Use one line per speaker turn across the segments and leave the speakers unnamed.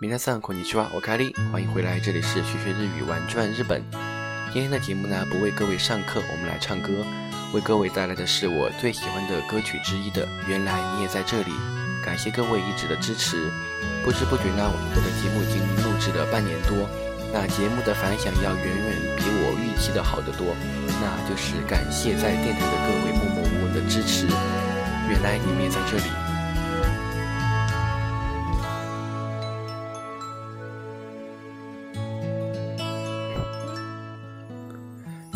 皆さんこんにちは，我凯莉，欢迎回来，这里是学学日语玩转日本。今天的节目呢，不为各位上课，我们来唱歌，为各位带来的是我最喜欢的歌曲之一的《原来你也在这里》。感谢各位一直的支持，不知不觉呢，我的节目已经录制了半年多，那节目的反响要远远比我预期的好得多，那就是感谢在电台的各位默默无闻的支持。原来你们也在这里。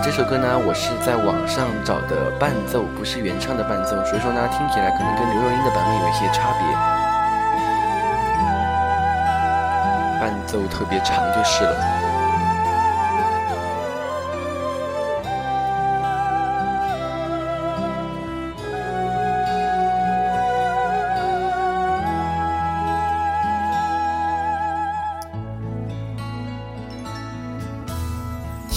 这首歌呢，我是在网上找的伴奏，不是原唱的伴奏，所以说呢，听起来可能跟刘若英的版本有一些差别，伴奏特别长就是了。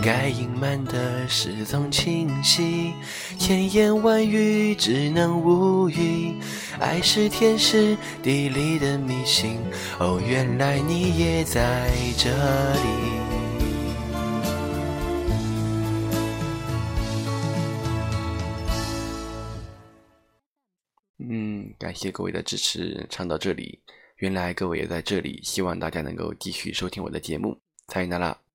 该隐瞒的事总清晰，千言万语只能无语。爱是天时地利的迷信，哦，原来你也在这里。嗯，感谢各位的支持，唱到这里，原来各位也在这里，希望大家能够继续收听我的节目，参与娜拉。